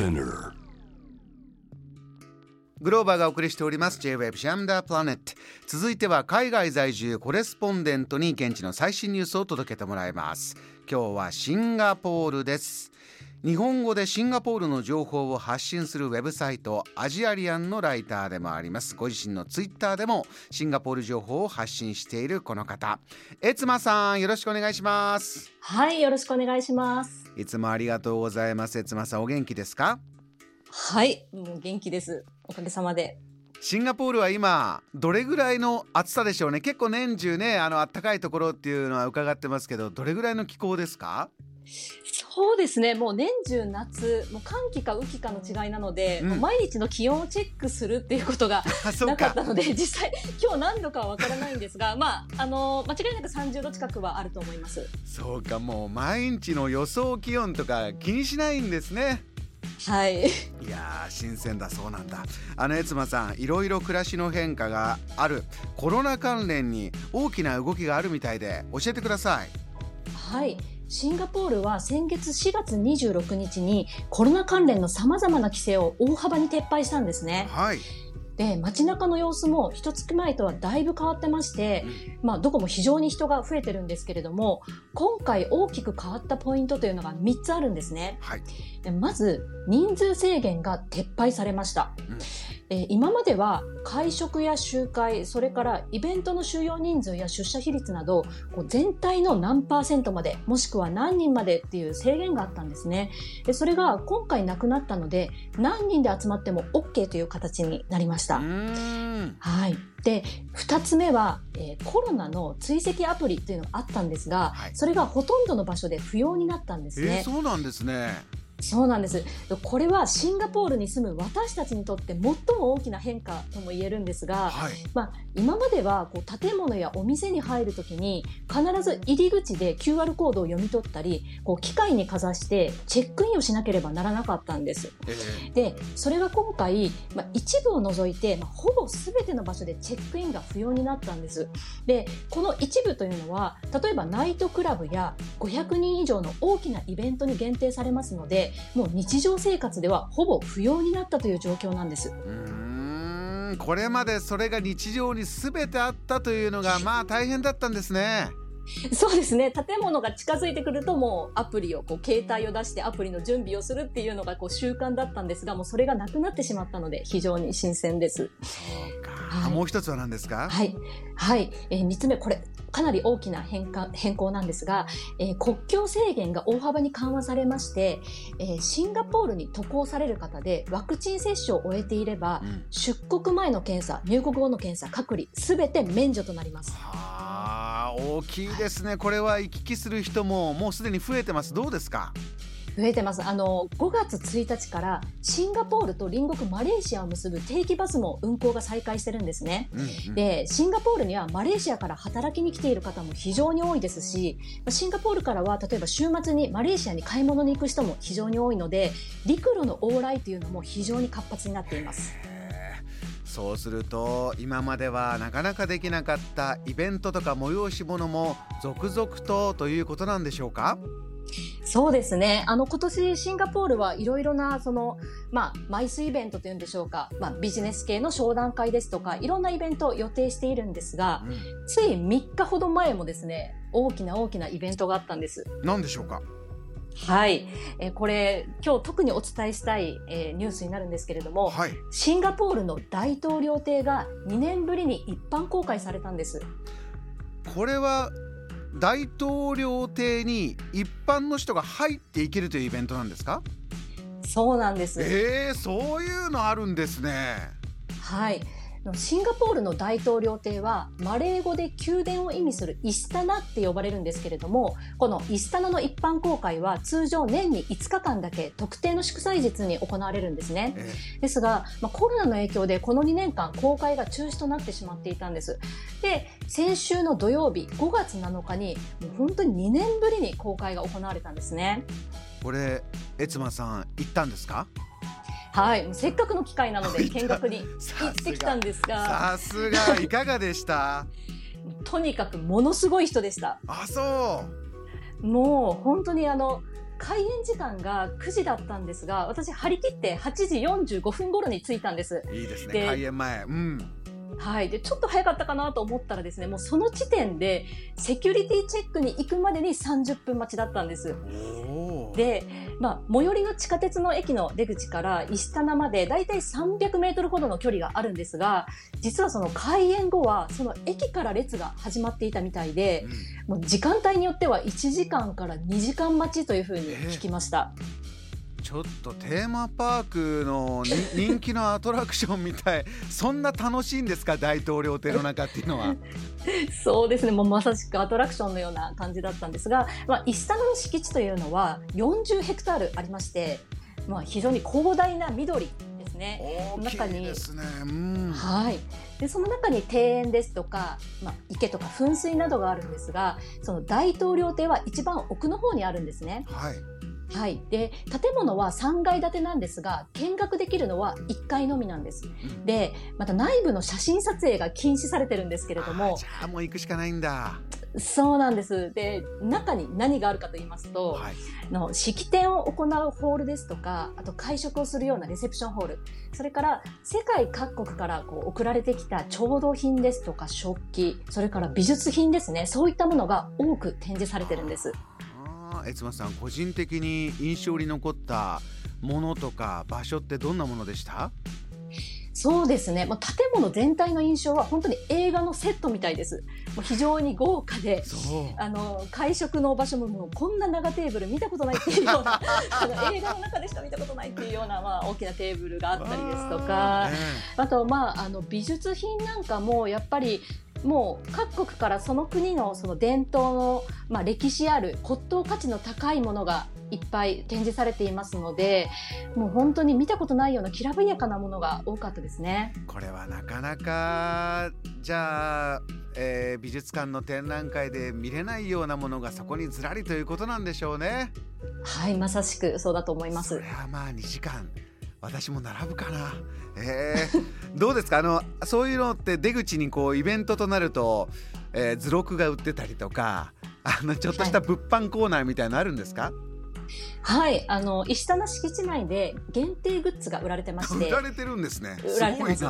Spinner. グローバーがお送りしております。J-Web シャムダープラネット続いては海外在住コレスポンデントに現地の最新ニュースを届けてもらいます。今日はシンガポールです。日本語でシンガポールの情報を発信するウェブサイトアジアリアンのライターでもあります。ご自身のツイッターでもシンガポール情報を発信しているこの方。エツマさんよろしくお願いします。はい、よろしくお願いします。いつもありがとうございます。エツマさんお元気ですか？はい、もう元気です。おかげさまで。シンガポールは今どれぐらいの暑さでしょうね。結構年中ねあの暖かいところっていうのは伺ってますけどどれぐらいの気候ですか？そうですね、もう年中夏、もう寒気か雨季かの違いなので、うん。もう毎日の気温をチェックするっていうことが なかっかたので、実際今日何度かはわからないんですが、まあ、あの、間違いなく30度近くはあると思います。そうか。もう毎日の予想気温とか気にしないんですね。はい。いやー新鮮だそうなんだ。あのエツマさんいろいろ暮らしの変化がある。コロナ関連に大きな動きがあるみたいで教えてください。はい。シンガポールは先月4月26日にコロナ関連のさまざまな規制を大幅に撤廃したんですね。はい、で、街中の様子も一月前とはだいぶ変わってまして、まあ、どこも非常に人が増えてるんですけれども、今回大きく変わったポイントというのが3つあるんですね。はいでまず、人数制限が撤廃されました。うんえー今までは会食や集会、それからイベントの収容人数や出社比率など、こう全体の何パーセントまで、もしくは何人までっていう制限があったんですね。でそれが今回なくなったので、何人で集まっても OK という形になりました。はい。で、二つ目は、えーコロナの追跡アプリっていうのがあったんですが、はいそれがほとんどの場所で不要になったんですえーね。そうなんですねそうなんです。これはシンガポールに住む私たちにとって最も大きな変化とも言えるんですが、はいまあ、今まではこう建物やお店に入るときに必ず入り口で QR コードを読み取ったり、こう機械にかざしてチェックインをしなければならなかったんです。えーで、それが今回、まあ、一部を除いて、まあ、ほぼ全ての場所でチェックインが不要になったんです。で、この一部というのは、例えばナイトクラブや500人以上の大きなイベントに限定されますので、もう日常生活ではほぼ不要になったという状況なんです。うーんこれまでそれが日常に全てあったというのが まあ大変だったんですねそうですね。建物が近づいてくるともうアプリを、こう携帯を出してアプリの準備をするっていうのがこう習慣だったんですが、もうそれがなくなってしまったので非常に新鮮です。はいもう一つは何ですか？はい。はい。えー、三つ目、これ、かなり大きな変化、変更なんですが、えー国境制限が大幅に緩和されまして、えーシンガポールに渡航される方でワクチン接種を終えていれば、うん出国前の検査、入国後の検査、隔離、すべて免除となります。はあ大きいですねこれは行き来する人ももうすでに増えてますどうですか？増えてます。あの、5月1日からシンガポールと隣国マレーシアを結ぶ定期バスも運行が再開してるんですね。うんうんで、シンガポールにはマレーシアから働きに来ている方も非常に多いですし、シンガポールからは例えば週末にマレーシアに買い物に行く人も非常に多いので、陸路の往来というのも非常に活発になっています。そうすると今まではなかなかできなかったイベントとか催し物も続々とということなんでしょうか？そうですね。あの、今年シンガポールはいろいろな、その、まあ、マイスイベントというんでしょうか。まあ、ビジネス系の商談会ですとか、いろんなイベントを予定しているんですが、つい3日ほど前もですね、大きな大きなイベントがあったんです。何でしょうか？はい。えーこれ、今日特にお伝えしたい、えーニュースになるんですけれども、はいシンガポールの大統領邸が2年ぶりに一般公開されたんです。これは大統領邸に一般の人が入っていけるというイベントなんですか？そうなんです。えー、そういうのあるんですね。はい。シンガポールの大統領邸はマレー語で宮殿を意味するイスタナって呼ばれるんですけれどもこのイスタナの一般公開は通常年に5日間だけ特定の祝祭日に行われるんですね。えですが、まあ、コロナの影響でこの2年間公開が中止となってしまっていたんですで先週の土曜日5月7日にもう本当に2年ぶりに公開が行われたんですね。これエツマさん行ったんですか？はいもうせっかくの機会なので見学にさ行ってきたんですが。さすが いかがでした？とにかくものすごい人でした。あそもう本当にあの開演時間が9時だったんですが私張り切って8時45分頃に着いたんです。いいですね開演前。うんはい。で、ちょっと早かったかなと思ったらですね、もうその時点で、セキュリティチェックに行くまでに30分待ちだったんです。で、まあ、最寄りの地下鉄の駅の出口から石棚までだいたい300メートルほどの距離があるんですが、実はその開園後は、その駅から列が始まっていたみたいで、うん、もう時間帯によっては1時間から2時間待ちというふうに聞きました。えーちょっとテーマパークの人気のアトラクションみたい。そんな楽しいんですか大統領邸の中っていうのは？そうですね。もうまさしくアトラクションのような感じだったんですが、まあ、石棚の敷地というのは40ヘクタールありまして、まあ、非常に広大な緑ですね。中にですね、うん、はい。でその中に庭園ですとか、まあ、池とか噴水などがあるんですがその大統領邸は一番奥の方にあるんですね。はいはい、で建物は3階建てなんですが見学できるのは1階のみなんです。でまた内部の写真撮影が禁止されてるんですけれども。じゃあもう行くしかないんだ。そうなんです。で中に何があるかと言いますと、はい、の式典を行うホールですとかあと会食をするようなレセプションホール。それから世界各国からこう送られてきた調度品ですとか食器それから美術品ですね。そういったものが多く展示されてるんです。悦馬さん個人的に印象に残ったものとか場所ってどんなものでした？そうですね、まあ、建物全体の印象は本当に映画のセットみたいです。もう非常に豪華で、あの会食の場所ももうこんな長テーブル見たことないっていうような あの映画の中でしか見たことないっていうような、まあ、大きなテーブルがあったりですとか、あと、まあ、あの美術品なんかもやっぱりもう各国からその国のその伝統の、まあ、歴史ある骨董価値の高いものがいっぱい展示されていますのでもう本当に見たことないようなきらびやかなものが多かったですね。これはなかなかじゃあ、えー、美術館の展覧会で見れないようなものがそこにずらりということなんでしょうね。はいまさしくそうだと思います。それはまあ2時間私も並ぶかな。えー、どうですか？あのそういうのって出口にこうイベントとなると、えー、図録が売ってたりとかあのちょっとした物販コーナーみたいのあるんですか、はいはい、あの石棚敷地内で限定グッズが売られてまして。売られてるんですね。売られてます。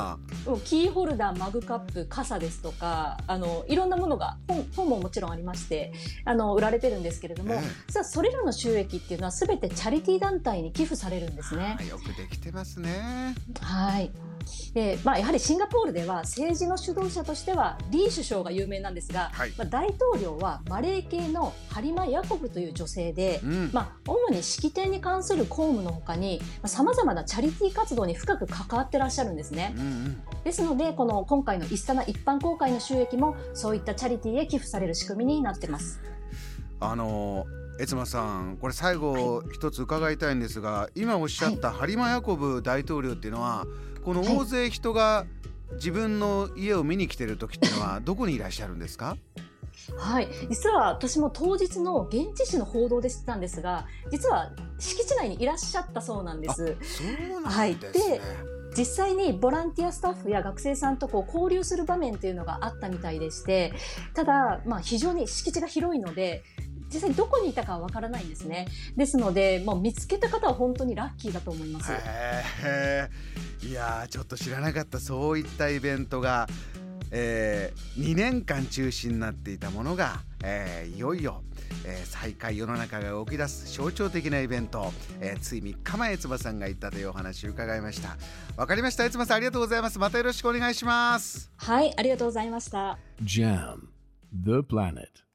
キーホルダーマグカップ傘ですとかあのいろんなものが本本ももちろんありましてあの売られてるんですけれども、えー、それらの収益っていうのはすべてチャリティー団体に寄付されるんですね。よくできてますね。はいでまあ、やはりシンガポールでは政治の主導者としてはリー首相が有名なんですが、はい、まあ、大統領はマレー系のハリマ・ヤコブという女性で、うん、まあ、主に式典に関する公務のほかにさまざ、まなチャリティー活動に深く関わってらっしゃるんですね。うんうん、ですのでこの今回の一茶な一般公開の収益もそういったチャリティーへ寄付される仕組みになってます。あの悦馬さんこれ最後一つ伺いたいんですが、はい、今おっしゃったハリマ・ヤコブ大統領っていうのはこの大勢人が自分の家を見に来てる時っていうのは どこにいらっしゃるんですか？はい、実は私も当日の現地紙の報道で知ったんですが実は敷地内にいらっしゃったそうなんです。そうなんですね、はい実際にボランティアスタッフや学生さんとこう交流する場面っていうのがあったみたいでしてただ、まあ、非常に敷地が広いので実際どこにいたかはわからないんですね。ですので、もう見つけた方は本当にラッキーだと思います。いやちょっと知らなかったそういったイベントが、えー、2年間中止になっていたものが、えー、いよいよ、えー、再開世の中が動き出す象徴的なイベント、えー、つい3日前つばさんが言ったというお話を伺いました。わかりました。つばさんありがとうございます。またよろしくお願いします。はいありがとうございました。JAM The Planet